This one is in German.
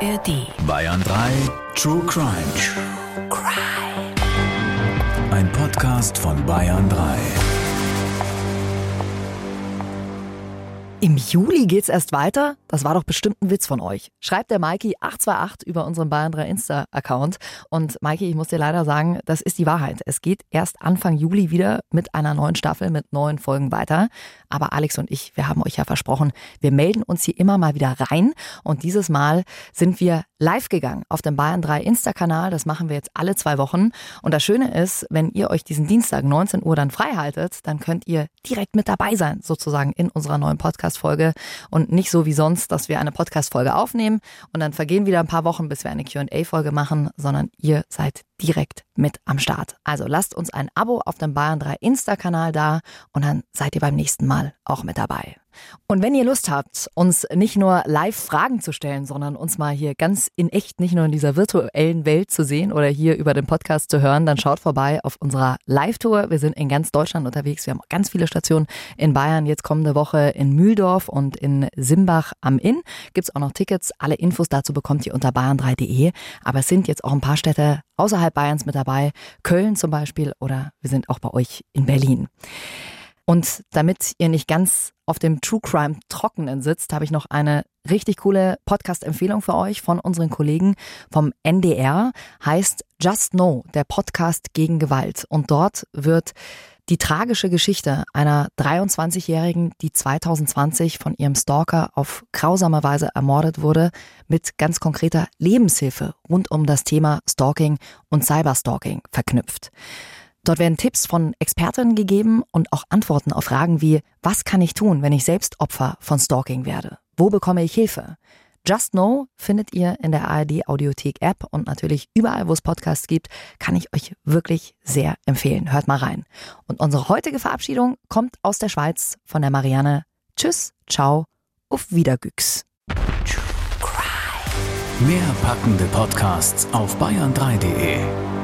ARD. Bayern 3 True Crime. True Crime. Ein Podcast von Bayern 3. Im Juli geht's erst weiter? Das war doch bestimmt ein Witz von euch. Schreibt der Mikey 828 über unseren Bayern 3 Insta-Account. Und Mikey, ich muss dir leider sagen, das ist die Wahrheit. Es geht erst Anfang Juli wieder mit einer neuen Staffel, mit neuen Folgen weiter. Aber Alex und ich, wir haben euch ja versprochen, wir melden uns hier immer mal wieder rein. Und dieses Mal sind wir live gegangen auf dem Bayern 3 Insta-Kanal. Das machen wir jetzt alle zwei Wochen. Und das Schöne ist, wenn ihr euch diesen Dienstag 19 Uhr dann frei haltet, dann könnt ihr direkt mit dabei sein, sozusagen in unserer neuen Podcast Podcast-Folge und nicht so wie sonst, dass wir eine Podcast-Folge aufnehmen und dann vergehen wieder ein paar Wochen, bis wir eine QA-Folge machen, sondern ihr seid direkt mit am Start. Also lasst uns ein Abo auf dem Bayern 3 Insta-Kanal da und dann seid ihr beim nächsten Mal auch mit dabei. Und wenn ihr Lust habt, uns nicht nur live Fragen zu stellen, sondern uns mal hier ganz in echt, nicht nur in dieser virtuellen Welt zu sehen oder hier über den Podcast zu hören, dann schaut vorbei auf unserer Live-Tour. Wir sind in ganz Deutschland unterwegs. Wir haben ganz viele Stationen in Bayern. Jetzt kommende Woche in Mühldorf und in Simbach am Inn. Gibt's auch noch Tickets. Alle Infos dazu bekommt ihr unter bayern3.de. Aber es sind jetzt auch ein paar Städte außerhalb Bayerns mit dabei. Köln zum Beispiel oder wir sind auch bei euch in Berlin. Und damit ihr nicht ganz auf dem True Crime Trockenen sitzt, habe ich noch eine richtig coole Podcast-Empfehlung für euch von unseren Kollegen vom NDR. Heißt Just Know, der Podcast gegen Gewalt. Und dort wird die tragische Geschichte einer 23-Jährigen, die 2020 von ihrem Stalker auf grausame Weise ermordet wurde, mit ganz konkreter Lebenshilfe rund um das Thema Stalking und Cyberstalking verknüpft. Dort werden Tipps von Expertinnen gegeben und auch Antworten auf Fragen wie, was kann ich tun, wenn ich selbst Opfer von Stalking werde? Wo bekomme ich Hilfe? Just Know findet ihr in der ARD Audiothek App und natürlich überall, wo es Podcasts gibt, kann ich euch wirklich sehr empfehlen. Hört mal rein. Und unsere heutige Verabschiedung kommt aus der Schweiz von der Marianne. Tschüss, ciao, auf Wiedergüchs. Mehr packende Podcasts auf bayern3.de